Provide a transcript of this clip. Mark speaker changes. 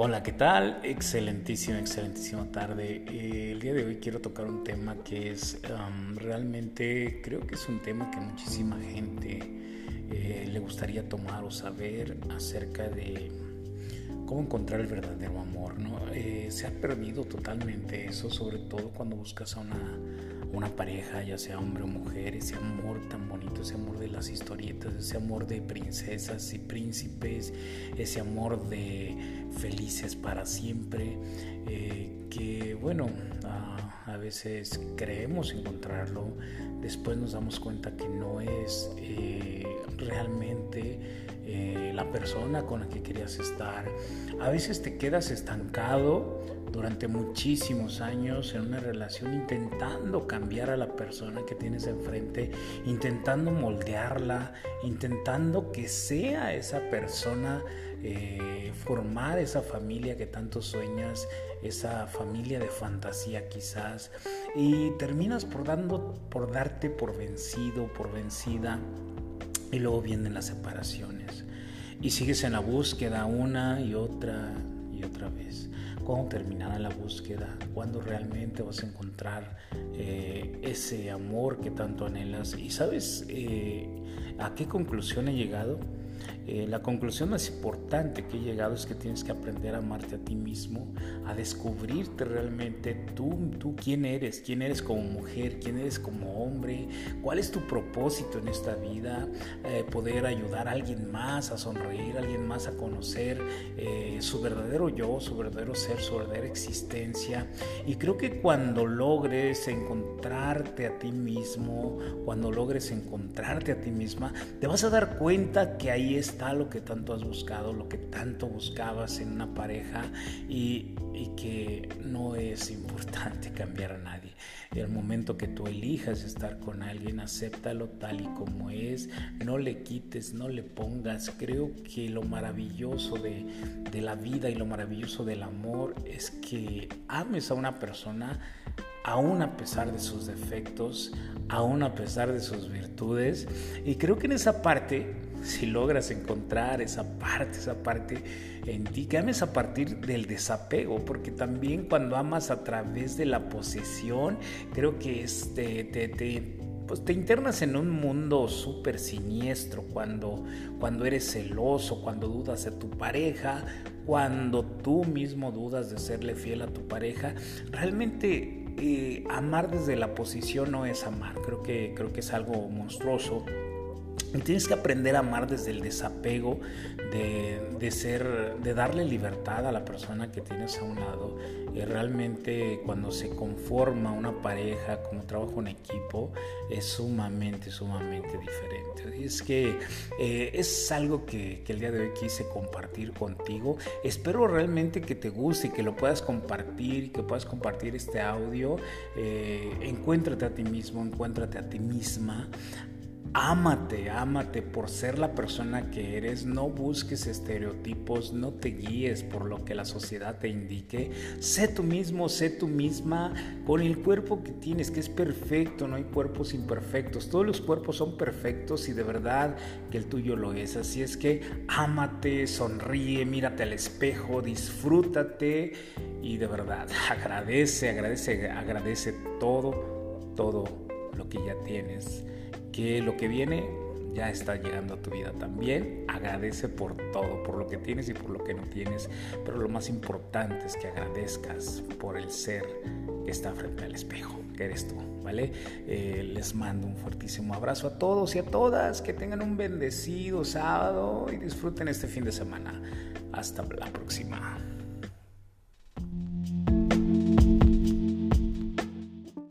Speaker 1: Hola, ¿qué tal? Excelentísima, excelentísima tarde. Eh, el día de hoy quiero tocar un tema que es realmente, creo que es un tema que muchísima gente eh, le gustaría tomar o saber acerca de cómo encontrar el verdadero amor. ¿no? Eh, se ha perdido totalmente eso, sobre todo cuando buscas a una una pareja, ya sea hombre o mujer, ese amor tan bonito, ese amor de las historietas, ese amor de princesas y príncipes, ese amor de felices para siempre, eh, que bueno, a, veces creemos encontrarlo, después nos damos cuenta que no es eh, realmente eh, la persona con la que querías estar. A veces te quedas estancado durante muchísimos años en una relación intentando cambiar a la persona que tienes enfrente, intentando moldearla, intentando que sea esa persona, eh, formar esa familia que tanto sueñas, esa familia de fantasía quizás, y terminas por, dando, por darte por vencido, por vencida, y luego vienen las separaciones. Y sigues en la búsqueda una y otra y otra vez cuándo terminará la búsqueda, cuándo realmente vas a encontrar eh, ese amor que tanto anhelas. Y sabes eh, a qué conclusión he llegado. Eh, la conclusión más importante que he llegado es que tienes que aprender a amarte a ti mismo, a descubrirte realmente tú, tú quién eres, quién eres como mujer, quién eres como hombre, cuál es tu propósito en esta vida, eh, poder ayudar a alguien más a sonreír, a alguien más a conocer eh, su verdadero yo, su verdadero ser, su verdadera existencia. Y creo que cuando logres encontrarte a ti mismo, cuando logres encontrarte a ti misma, te vas a dar cuenta que ahí está lo que tanto has buscado, lo que tanto buscabas en una pareja y, y que no es importante cambiar a nadie. El momento que tú elijas estar con alguien, acéptalo tal y como es, no le quites, no le pongas. Creo que lo maravilloso de, de la vida y lo maravilloso del amor es que ames a una persona aún a pesar de sus defectos, aún a pesar de sus virtudes. Y creo que en esa parte si logras encontrar esa parte, esa parte en ti, que ames a partir del desapego, porque también cuando amas a través de la posesión, creo que este, te, te, pues te internas en un mundo súper siniestro cuando, cuando eres celoso, cuando dudas de tu pareja, cuando tú mismo dudas de serle fiel a tu pareja. Realmente eh, amar desde la posición no es amar, creo que, creo que es algo monstruoso tienes que aprender a amar desde el desapego, de, ser, de darle libertad a la persona que tienes a un lado. Y realmente cuando se conforma una pareja, como trabajo en equipo, es sumamente, sumamente diferente. Y es que eh, es algo que, el día de hoy quise compartir contigo. Espero realmente que te guste y que lo puedas compartir y que puedas compartir este audio. Eh, encuéntrate a ti mismo, encuéntrate a ti misma. Ámate, ámate por ser la persona que eres, no busques estereotipos, no te guíes por lo que la sociedad te indique, sé tú mismo, sé tú misma. Con el cuerpo que tienes, que es perfecto, no hay cuerpos imperfectos, todos los cuerpos son perfectos y de verdad que el tuyo lo es, así es que ámate, sonríe, mírate al espejo, disfrútate y de verdad agradece, agradece, agradece todo, todo lo que ya tienes que lo que viene ya está llegando a tu vida también. Agradece por todo, por lo que tienes y por lo que no tienes. Pero lo más importante es que agradezcas por el ser que está frente al espejo, que eres tú, ¿vale? Eh, les mando un fuertísimo abrazo a todos y a todas. Que tengan un bendecido sábado y disfruten este fin de semana. Hasta la próxima.